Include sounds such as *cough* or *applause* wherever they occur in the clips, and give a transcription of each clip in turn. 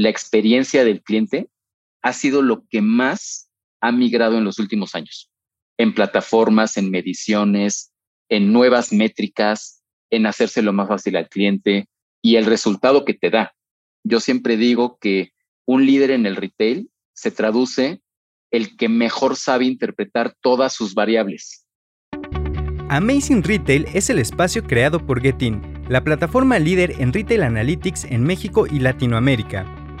la experiencia del cliente ha sido lo que más ha migrado en los últimos años, en plataformas, en mediciones, en nuevas métricas, en hacérselo más fácil al cliente y el resultado que te da. Yo siempre digo que un líder en el retail se traduce el que mejor sabe interpretar todas sus variables. Amazing Retail es el espacio creado por Getin, la plataforma líder en Retail Analytics en México y Latinoamérica.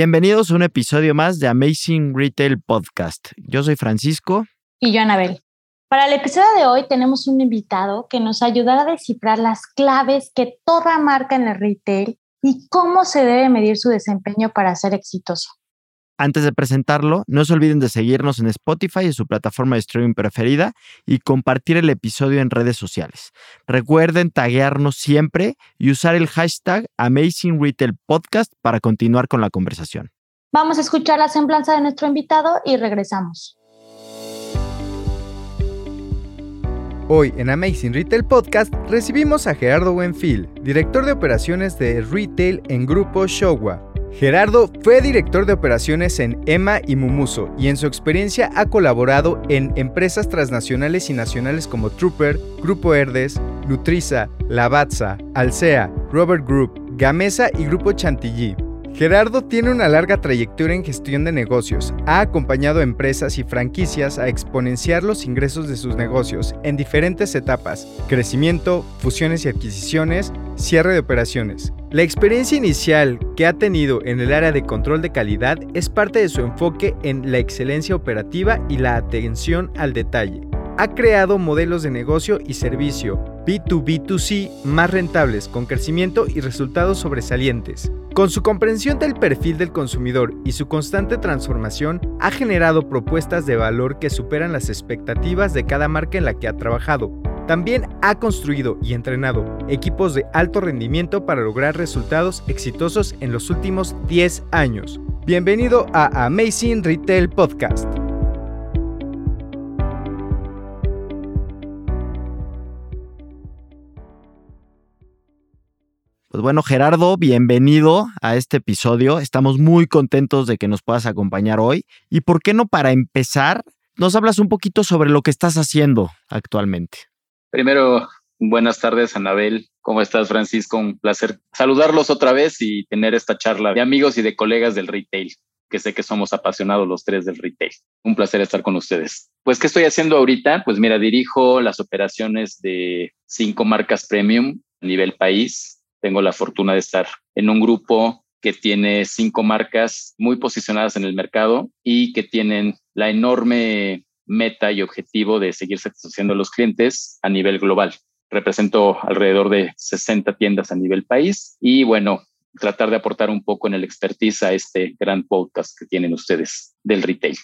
Bienvenidos a un episodio más de Amazing Retail Podcast. Yo soy Francisco. Y yo, Anabel. Para el episodio de hoy tenemos un invitado que nos ayudará a descifrar las claves que toda marca en el retail y cómo se debe medir su desempeño para ser exitoso. Antes de presentarlo, no se olviden de seguirnos en Spotify y su plataforma de streaming preferida y compartir el episodio en redes sociales. Recuerden taguearnos siempre y usar el hashtag Amazing Retail Podcast para continuar con la conversación. Vamos a escuchar la semblanza de nuestro invitado y regresamos. Hoy en Amazing Retail Podcast recibimos a Gerardo Buenfil, director de operaciones de retail en Grupo Showa. Gerardo fue director de operaciones en EMA y Mumuso y en su experiencia ha colaborado en empresas transnacionales y nacionales como Trooper, Grupo Herdes, Nutriza, Lavazza, Alsea, Robert Group, Gamesa y Grupo Chantilly. Gerardo tiene una larga trayectoria en gestión de negocios. Ha acompañado a empresas y franquicias a exponenciar los ingresos de sus negocios en diferentes etapas, crecimiento, fusiones y adquisiciones, cierre de operaciones. La experiencia inicial que ha tenido en el área de control de calidad es parte de su enfoque en la excelencia operativa y la atención al detalle ha creado modelos de negocio y servicio B2B2C más rentables, con crecimiento y resultados sobresalientes. Con su comprensión del perfil del consumidor y su constante transformación, ha generado propuestas de valor que superan las expectativas de cada marca en la que ha trabajado. También ha construido y entrenado equipos de alto rendimiento para lograr resultados exitosos en los últimos 10 años. Bienvenido a Amazing Retail Podcast. Pues bueno, Gerardo, bienvenido a este episodio. Estamos muy contentos de que nos puedas acompañar hoy. Y por qué no, para empezar, nos hablas un poquito sobre lo que estás haciendo actualmente. Primero, buenas tardes, Anabel. ¿Cómo estás, Francisco? Un placer saludarlos otra vez y tener esta charla de amigos y de colegas del retail, que sé que somos apasionados los tres del retail. Un placer estar con ustedes. Pues, ¿qué estoy haciendo ahorita? Pues mira, dirijo las operaciones de cinco marcas premium a nivel país tengo la fortuna de estar en un grupo que tiene cinco marcas muy posicionadas en el mercado y que tienen la enorme meta y objetivo de seguir satisfaciendo a los clientes a nivel global. Represento alrededor de 60 tiendas a nivel país y bueno, tratar de aportar un poco en el expertise a este gran podcast que tienen ustedes del retail.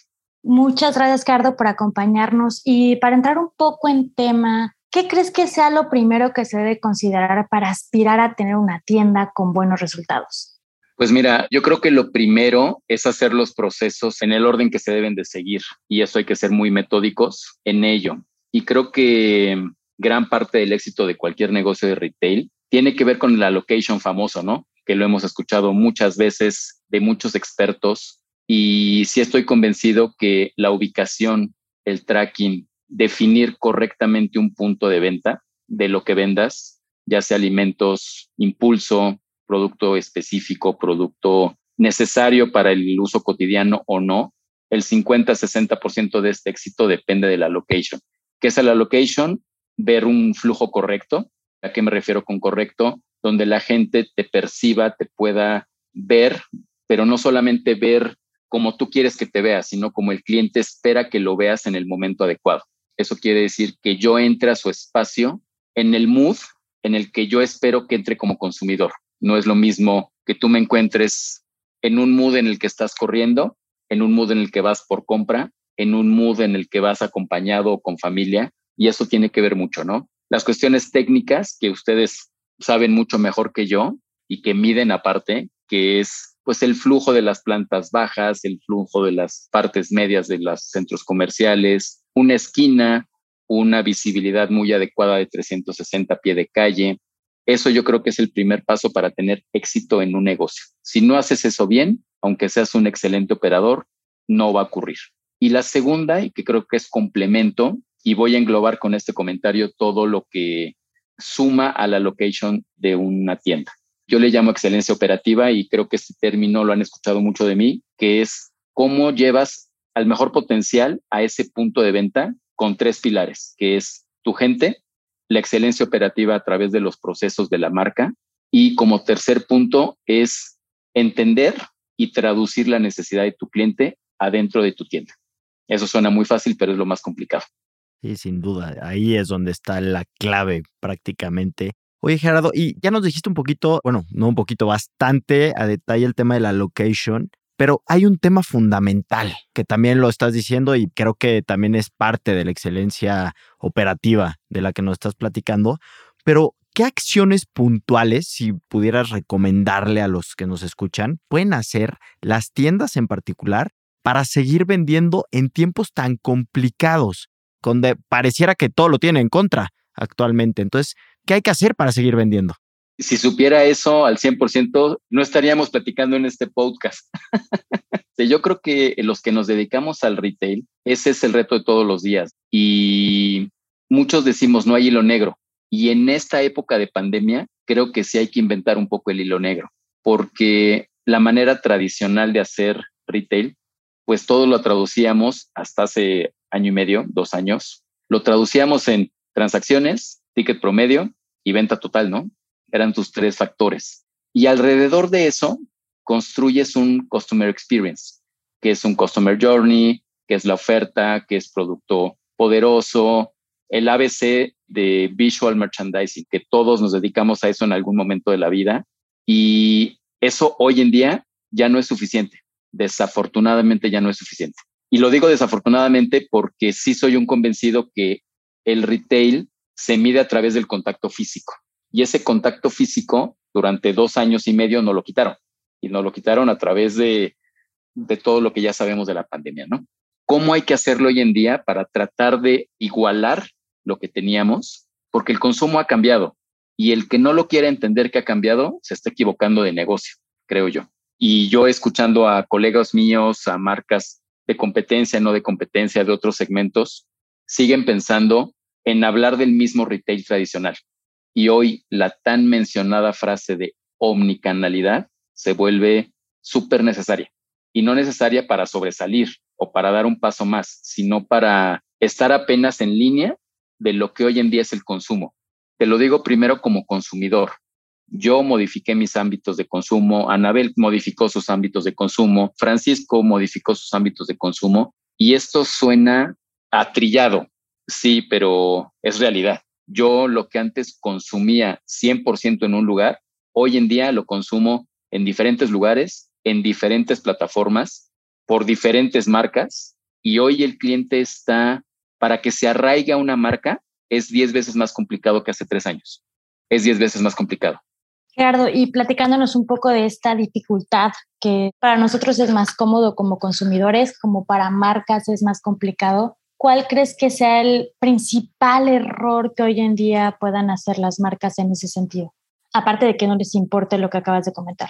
Muchas gracias, Cardo, por acompañarnos. Y para entrar un poco en tema, ¿Qué crees que sea lo primero que se debe considerar para aspirar a tener una tienda con buenos resultados? Pues mira, yo creo que lo primero es hacer los procesos en el orden que se deben de seguir y eso hay que ser muy metódicos en ello. Y creo que gran parte del éxito de cualquier negocio de retail tiene que ver con la location famoso, ¿no? Que lo hemos escuchado muchas veces de muchos expertos y sí estoy convencido que la ubicación, el tracking definir correctamente un punto de venta de lo que vendas, ya sea alimentos, impulso, producto específico, producto necesario para el uso cotidiano o no, el 50-60% de este éxito depende de la location. ¿Qué es la location? Ver un flujo correcto. ¿A qué me refiero con correcto? Donde la gente te perciba, te pueda ver, pero no solamente ver como tú quieres que te veas, sino como el cliente espera que lo veas en el momento adecuado. Eso quiere decir que yo entre a su espacio en el mood en el que yo espero que entre como consumidor. No es lo mismo que tú me encuentres en un mood en el que estás corriendo, en un mood en el que vas por compra, en un mood en el que vas acompañado o con familia, y eso tiene que ver mucho, ¿no? Las cuestiones técnicas que ustedes saben mucho mejor que yo y que miden aparte, que es pues el flujo de las plantas bajas, el flujo de las partes medias de los centros comerciales, una esquina, una visibilidad muy adecuada de 360 pie de calle. Eso yo creo que es el primer paso para tener éxito en un negocio. Si no haces eso bien, aunque seas un excelente operador, no va a ocurrir. Y la segunda, y que creo que es complemento, y voy a englobar con este comentario todo lo que suma a la location de una tienda. Yo le llamo excelencia operativa y creo que este término lo han escuchado mucho de mí, que es cómo llevas al mejor potencial a ese punto de venta con tres pilares, que es tu gente, la excelencia operativa a través de los procesos de la marca y como tercer punto es entender y traducir la necesidad de tu cliente adentro de tu tienda. Eso suena muy fácil, pero es lo más complicado. Sí, sin duda. Ahí es donde está la clave prácticamente. Oye, Gerardo, y ya nos dijiste un poquito, bueno, no un poquito, bastante a detalle el tema de la location, pero hay un tema fundamental que también lo estás diciendo y creo que también es parte de la excelencia operativa de la que nos estás platicando. Pero, ¿qué acciones puntuales, si pudieras recomendarle a los que nos escuchan, pueden hacer las tiendas en particular para seguir vendiendo en tiempos tan complicados? donde pareciera que todo lo tiene en contra actualmente. Entonces, ¿qué hay que hacer para seguir vendiendo? Si supiera eso al 100%, no estaríamos platicando en este podcast. *laughs* Yo creo que los que nos dedicamos al retail, ese es el reto de todos los días. Y muchos decimos, no hay hilo negro. Y en esta época de pandemia, creo que sí hay que inventar un poco el hilo negro, porque la manera tradicional de hacer retail, pues todo lo traducíamos hasta hace año y medio, dos años, lo traducíamos en transacciones, ticket promedio y venta total, ¿no? Eran tus tres factores. Y alrededor de eso, construyes un customer experience, que es un customer journey, que es la oferta, que es producto poderoso, el ABC de visual merchandising, que todos nos dedicamos a eso en algún momento de la vida. Y eso hoy en día ya no es suficiente. Desafortunadamente ya no es suficiente. Y lo digo desafortunadamente porque sí soy un convencido que el retail se mide a través del contacto físico. Y ese contacto físico durante dos años y medio no lo quitaron. Y no lo quitaron a través de, todo lo que ya sabemos de la pandemia, ¿no? ¿Cómo hay que hacerlo hoy en día para tratar de igualar lo que teníamos? Porque el consumo ha cambiado y el que no lo quiera entender que ha cambiado se está equivocando de negocio, creo yo. Y yo escuchando a colegas míos, a marcas de competencia, no de competencia de otros segmentos, siguen pensando en hablar del mismo retail tradicional. Y hoy la tan mencionada frase de omnicanalidad se vuelve súper necesaria. Y no necesaria para sobresalir o para dar un paso más, sino para estar apenas en línea de lo que hoy en día es el consumo. Te lo digo primero como consumidor. Yo modifiqué mis ámbitos de consumo, Anabel modificó sus ámbitos de consumo, Francisco modificó sus ámbitos de consumo y esto suena atrillado, sí, pero es realidad. Yo lo que antes consumía 100% en un lugar, hoy en día lo consumo en diferentes lugares, en diferentes plataformas, por diferentes marcas y hoy el cliente está, para que se arraiga una marca, es 10 veces más complicado que hace tres años. Es 10 veces más complicado. Gerardo, y platicándonos un poco de esta dificultad que para nosotros es más cómodo como consumidores, como para marcas es más complicado, ¿cuál crees que sea el principal error que hoy en día puedan hacer las marcas en ese sentido? Aparte de que no les importe lo que acabas de comentar.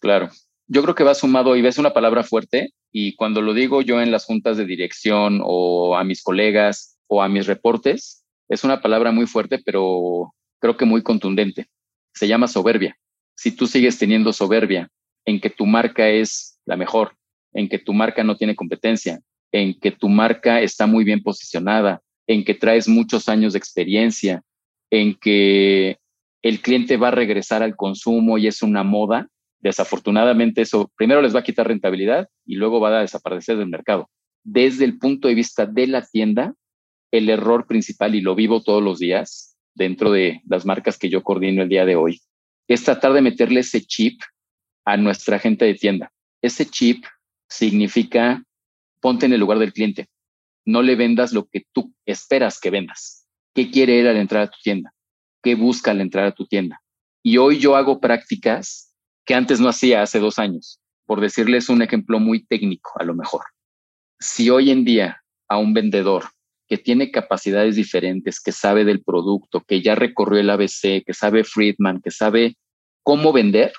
Claro, yo creo que va sumado y ves una palabra fuerte y cuando lo digo yo en las juntas de dirección o a mis colegas o a mis reportes, es una palabra muy fuerte, pero creo que muy contundente se llama soberbia. Si tú sigues teniendo soberbia en que tu marca es la mejor, en que tu marca no tiene competencia, en que tu marca está muy bien posicionada, en que traes muchos años de experiencia, en que el cliente va a regresar al consumo y es una moda, desafortunadamente eso primero les va a quitar rentabilidad y luego va a desaparecer del mercado. Desde el punto de vista de la tienda, el error principal, y lo vivo todos los días, dentro de las marcas que yo coordino el día de hoy, es tratar de meterle ese chip a nuestra gente de tienda. Ese chip significa ponte en el lugar del cliente. No le vendas lo que tú esperas que vendas. ¿Qué quiere él al entrar a tu tienda? ¿Qué busca al entrar a tu tienda? Y hoy yo hago prácticas que antes no hacía hace dos años, por decirles un ejemplo muy técnico a lo mejor. Si hoy en día a un vendedor que tiene capacidades diferentes, que sabe del producto, que ya recorrió el ABC, que sabe Friedman, que sabe cómo vender,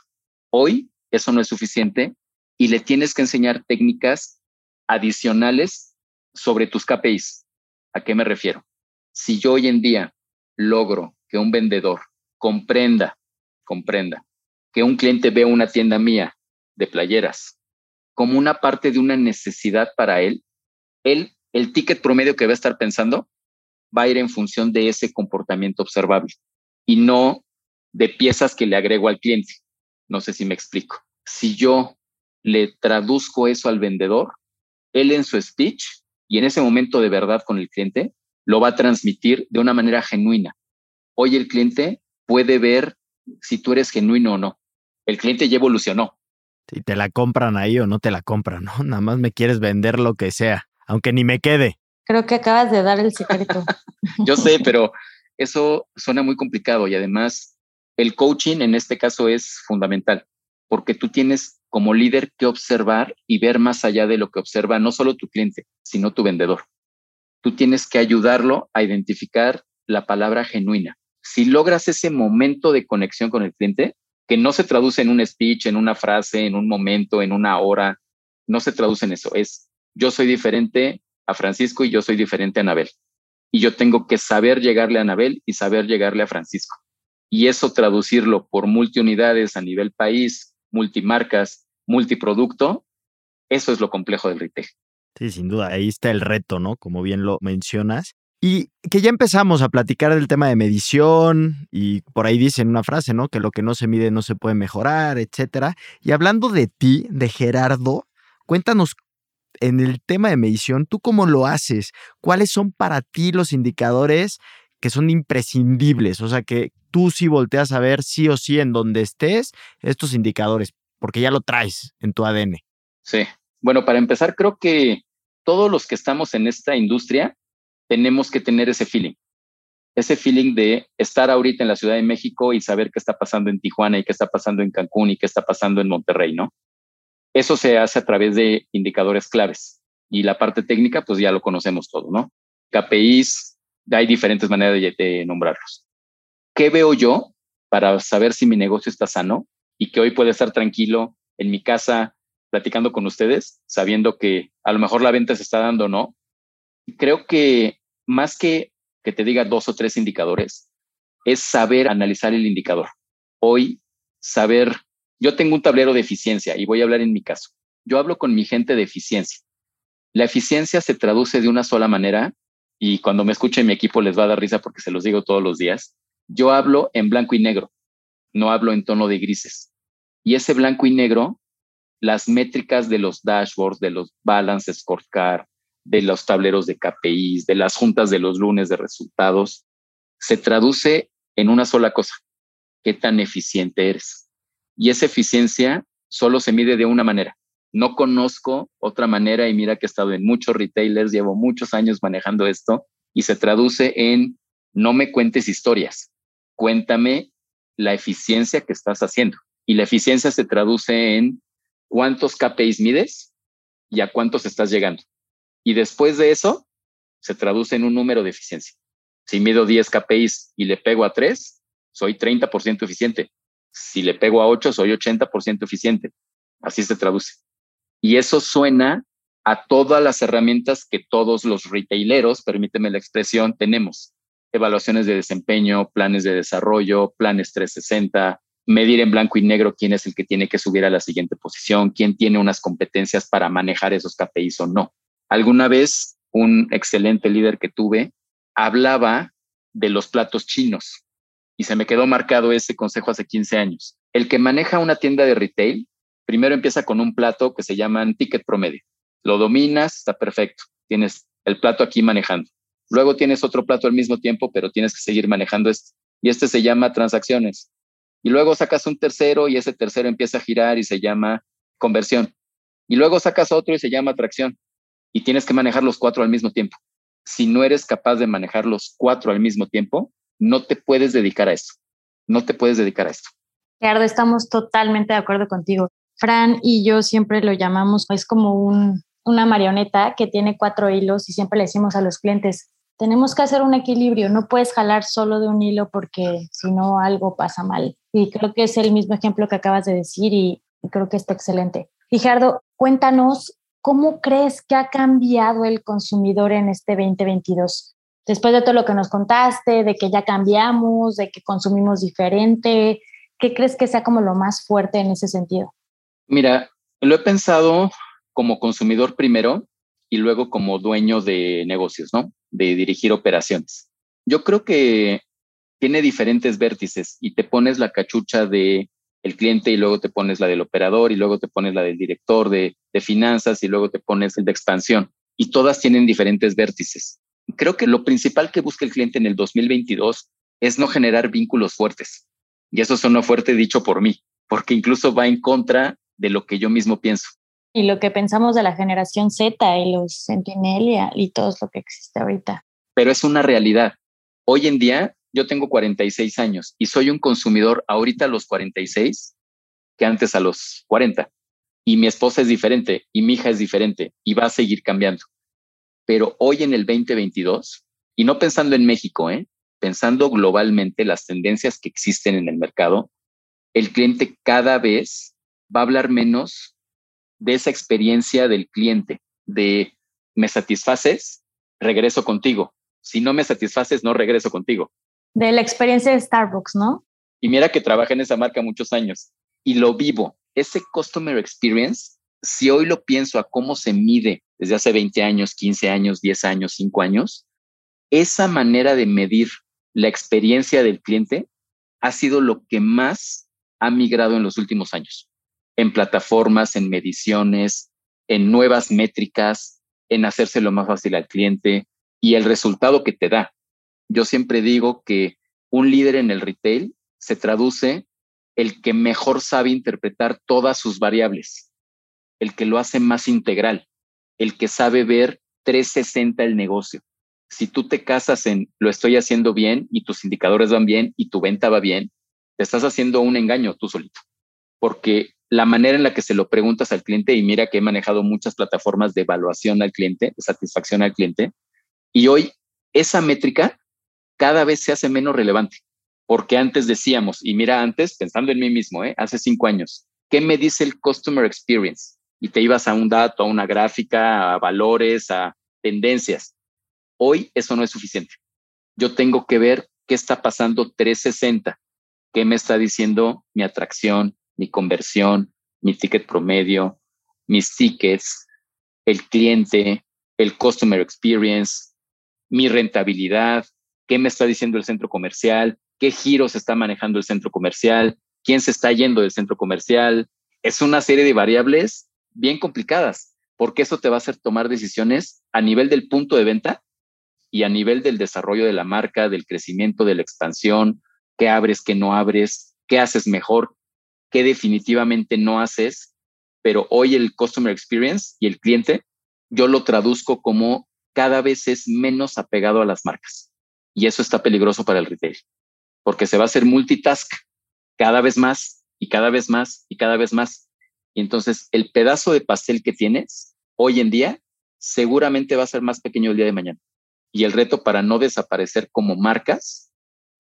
hoy eso no es suficiente y le tienes que enseñar técnicas adicionales sobre tus KPIs. ¿A qué me refiero? Si yo hoy en día logro que un vendedor comprenda, comprenda, que un cliente vea una tienda mía de playeras como una parte de una necesidad para él, él el ticket promedio que va a estar pensando va a ir en función de ese comportamiento observable y no de piezas que le agrego al cliente. No sé si me explico. Si yo le traduzco eso al vendedor, él en su speech y en ese momento de verdad con el cliente, lo va a transmitir de una manera genuina. Hoy el cliente puede ver si tú eres genuino o no. El cliente ya evolucionó. Si te la compran ahí o no te la compran, ¿no? Nada más me quieres vender lo que sea aunque ni me quede. Creo que acabas de dar el secreto. *laughs* Yo sé, pero eso suena muy complicado y además el coaching en este caso es fundamental porque tú tienes como líder que observar y ver más allá de lo que observa no solo tu cliente, sino tu vendedor. Tú tienes que ayudarlo a identificar la palabra genuina. Si logras ese momento de conexión con el cliente, que no se traduce en un speech, en una frase, en un momento, en una hora, no se traduce en eso, es yo soy diferente a Francisco y yo soy diferente a Anabel. Y yo tengo que saber llegarle a Anabel y saber llegarle a Francisco. Y eso traducirlo por multiunidades a nivel país, multimarcas, multiproducto, eso es lo complejo del retail. Sí, sin duda, ahí está el reto, ¿no? Como bien lo mencionas. Y que ya empezamos a platicar del tema de medición y por ahí dicen una frase, ¿no? Que lo que no se mide no se puede mejorar, etcétera. Y hablando de ti, de Gerardo, cuéntanos en el tema de medición, ¿tú cómo lo haces? ¿Cuáles son para ti los indicadores que son imprescindibles? O sea, que tú sí volteas a ver sí o sí en donde estés estos indicadores, porque ya lo traes en tu ADN. Sí. Bueno, para empezar, creo que todos los que estamos en esta industria tenemos que tener ese feeling. Ese feeling de estar ahorita en la Ciudad de México y saber qué está pasando en Tijuana y qué está pasando en Cancún y qué está pasando en Monterrey, ¿no? Eso se hace a través de indicadores claves y la parte técnica, pues ya lo conocemos todo, ¿no? KPIs, hay diferentes maneras de, nombrarlos. ¿Qué veo yo para saber si mi negocio está sano y que hoy puede estar tranquilo en mi casa platicando con ustedes, sabiendo que a lo mejor la venta se está dando o no? Creo que más que que te diga dos o tres indicadores, es saber analizar el indicador. Hoy, saber yo tengo un tablero de eficiencia y voy a hablar en mi caso. Yo hablo con mi gente de eficiencia. La eficiencia se traduce de una sola manera y cuando me escuche mi equipo les va a dar risa porque se los digo todos los días. Yo hablo en blanco y negro, no hablo en tono de grises. Y ese blanco y negro, las métricas de los dashboards, de los balance scorecard, de los tableros de KPIs, de las juntas de los lunes de resultados, se traduce en una sola cosa. ¿Qué tan eficiente eres? Y esa eficiencia solo se mide de una manera. No conozco otra manera y mira que he estado en muchos retailers, llevo muchos años manejando esto y se traduce en no me cuentes historias, cuéntame la eficiencia que estás haciendo. Y la eficiencia se traduce en cuántos KPIs mides y a cuántos estás llegando. Y después de eso, se traduce en un número de eficiencia. Si mido 10 KPIs y le pego a 3, soy 30% eficiente si le pego a 8, soy 80% eficiente. Así se traduce. Y eso suena a todas las herramientas que todos los retaileros, permíteme la expresión, tenemos. Evaluaciones de desempeño, planes de desarrollo, planes 360, medir en blanco y negro quién es el que tiene que subir a la siguiente posición, quién tiene unas competencias para manejar esos KPIs o no. Alguna vez un excelente líder que tuve hablaba de los platos chinos y se me quedó marcado ese consejo hace 15 años. El que maneja una tienda de retail, primero empieza con un plato que se llama ticket promedio. Lo dominas, está perfecto. Tienes el plato aquí manejando. Luego tienes otro plato al mismo tiempo, pero tienes que seguir manejando este. Y este se llama transacciones. Y luego sacas un tercero y ese tercero empieza a girar y se llama conversión. Y luego sacas otro y se llama atracción. Y tienes que manejar los cuatro al mismo tiempo. Si no eres capaz de manejar los cuatro al mismo tiempo, no te puedes dedicar a esto. No te puedes dedicar a esto. Gerardo, estamos totalmente de acuerdo contigo. Fran y yo siempre lo llamamos, es como un, una marioneta que tiene cuatro hilos y siempre le decimos a los clientes, tenemos que hacer un equilibrio, no puedes jalar solo de un hilo porque si no algo pasa mal. Y creo que es el mismo ejemplo que acabas de decir y, creo que está excelente. Y Gerardo, cuéntanos, ¿cómo crees que ha cambiado el consumidor en este 2022? Después de todo lo que nos contaste, de que ya cambiamos, de que consumimos diferente, ¿qué crees que sea como lo más fuerte en ese sentido? Mira, lo he pensado como consumidor primero y luego como dueño de negocios, ¿no? De dirigir operaciones. Yo creo que tiene diferentes vértices y te pones la cachucha de el cliente y luego te pones la del operador y luego te pones la del director de, de finanzas y luego te pones el de expansión y todas tienen diferentes vértices. Creo que lo principal que busca el cliente en el 2022 es no generar vínculos fuertes. Y eso suena fuerte dicho por mí, porque incluso va en contra de lo que yo mismo pienso. Y lo que pensamos de la generación Z y los Centennial y todo lo que existe ahorita. Pero es una realidad. Hoy en día, yo tengo 46 años y soy un consumidor ahorita a los 46 que antes a los 40. Y mi esposa es diferente y mi hija es diferente y va a seguir cambiando. Pero hoy en el 2022, y no pensando en México, ¿eh? pensando globalmente las tendencias que existen en el mercado, el cliente cada vez va a hablar menos de esa experiencia del cliente, de me satisfaces, regreso contigo. Si no me satisfaces, no regreso contigo. De la experiencia de Starbucks, ¿no? Y mira que trabajé en esa marca muchos años y lo vivo. Ese customer experience, si hoy lo pienso a cómo se mide desde hace 20 años, 15 años, 10 años, 5 años, esa manera de medir la experiencia del cliente ha sido lo que más ha migrado en los últimos años en plataformas, en mediciones, en nuevas métricas, en hacérselo más fácil al cliente y el resultado que te da. Yo siempre digo que un líder en el retail se traduce el que mejor sabe interpretar todas sus variables, el que lo hace más integral, el que sabe ver 360 el negocio. Si tú te casas en lo estoy haciendo bien y tus indicadores van bien y tu venta va bien, te estás haciendo un engaño tú solito, porque la manera en la que se lo preguntas al cliente, y mira que he manejado muchas plataformas de evaluación al cliente, de satisfacción al cliente, y hoy esa métrica cada vez se hace menos relevante, porque antes decíamos, y mira antes, pensando en mí mismo, ¿eh? hace cinco años, ¿qué me dice el Customer Experience? Y te ibas a un dato, a una gráfica, a valores, a tendencias. Hoy eso no es suficiente. Yo tengo que ver qué está pasando 360, qué me está diciendo mi atracción, mi conversión, mi ticket promedio, mis tickets, el cliente, el customer experience, mi rentabilidad, qué me está diciendo el centro comercial, qué giros está manejando el centro comercial, quién se está yendo del centro comercial. Es una serie de variables bien complicadas, porque eso te va a hacer tomar decisiones a nivel del punto de venta y a nivel del desarrollo de la marca, del crecimiento, de la expansión, qué abres, qué no abres, qué haces mejor, que definitivamente no haces, pero hoy el customer experience y el cliente, yo lo traduzco como cada vez es menos apegado a las marcas. Y eso está peligroso para el retail, porque se va a hacer multitask cada vez más y cada vez más y cada vez más. Y entonces el pedazo de pastel que tienes hoy en día seguramente va a ser más pequeño el día de mañana. Y el reto para no desaparecer como marcas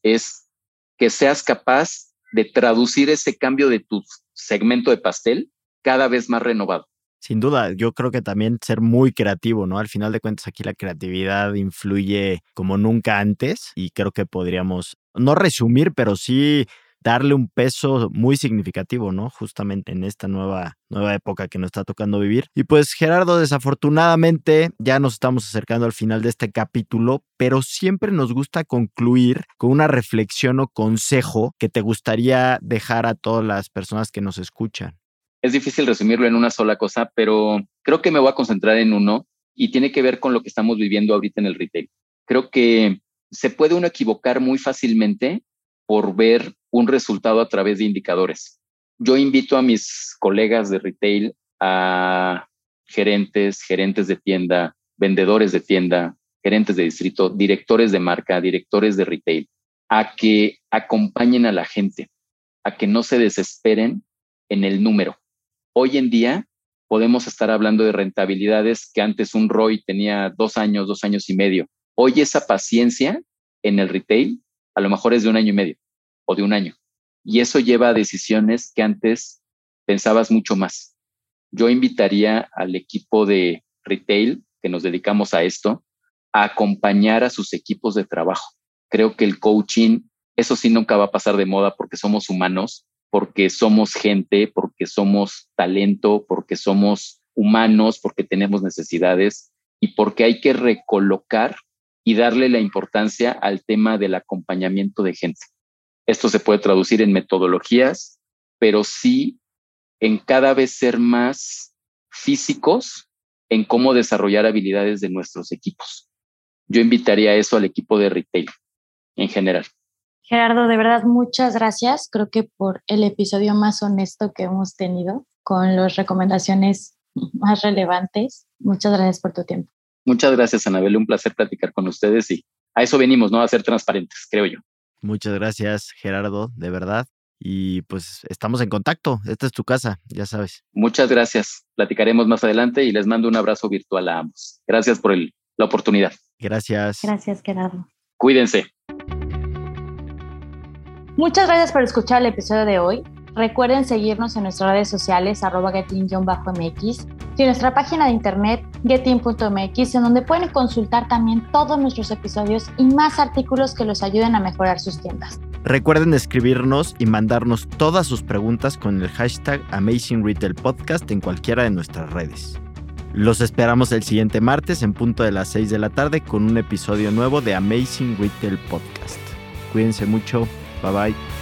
es que seas capaz de traducir ese cambio de tu segmento de pastel cada vez más renovado. Sin duda, yo creo que también ser muy creativo, ¿no? Al final de cuentas aquí la creatividad influye como nunca antes y creo que podríamos no resumir, pero sí darle un peso muy significativo, ¿no? Justamente en esta nueva, nueva época que nos está tocando vivir. Y pues Gerardo, desafortunadamente ya nos estamos acercando al final de este capítulo, pero siempre nos gusta concluir con una reflexión o consejo que te gustaría dejar a todas las personas que nos escuchan. Es difícil resumirlo en una sola cosa, pero creo que me voy a concentrar en uno y tiene que ver con lo que estamos viviendo ahorita en el retail. Creo que se puede uno equivocar muy fácilmente por ver un resultado a través de indicadores. Yo invito a mis colegas de retail, a gerentes, gerentes de tienda, vendedores de tienda, gerentes de distrito, directores de marca, directores de retail, a que acompañen a la gente, a que no se desesperen en el número. Hoy en día podemos estar hablando de rentabilidades que antes un ROI tenía dos años, dos años y medio. Hoy esa paciencia en el retail a lo mejor es de un año y medio o de un año. Y eso lleva a decisiones que antes pensabas mucho más. Yo invitaría al equipo de retail que nos dedicamos a esto a acompañar a sus equipos de trabajo. Creo que el coaching, eso sí nunca va a pasar de moda porque somos humanos, porque somos gente, porque somos talento, porque somos humanos, porque tenemos necesidades y porque hay que recolocar y darle la importancia al tema del acompañamiento de gente. Esto se puede traducir en metodologías, pero sí en cada vez ser más físicos en cómo desarrollar habilidades de nuestros equipos. Yo invitaría eso al equipo de retail en general. Gerardo, de verdad, muchas gracias. Creo que por el episodio más honesto que hemos tenido, con las recomendaciones más relevantes. Muchas gracias por tu tiempo. Muchas gracias, Anabel. Un placer platicar con ustedes y a eso venimos, ¿no? A ser transparentes, creo yo. Muchas gracias, Gerardo, de verdad. Y pues estamos en contacto. Esta es tu casa, ya sabes. Muchas gracias. Platicaremos más adelante y les mando un abrazo virtual a ambos. Gracias por la oportunidad. Gracias. Gracias, Gerardo. Cuídense. Muchas gracias por escuchar el episodio de hoy. Recuerden seguirnos en nuestras redes sociales, arroba getin-mx y en nuestra página de internet getin.mx, en donde pueden consultar también todos nuestros episodios y más artículos que los ayuden a mejorar sus tiendas. Recuerden escribirnos y mandarnos todas sus preguntas con el hashtag Amazing Retail Podcast en cualquiera de nuestras redes. Los esperamos el siguiente martes en punto de las 6 de la tarde con un episodio nuevo de Amazing Retail Podcast. Cuídense mucho. Bye bye.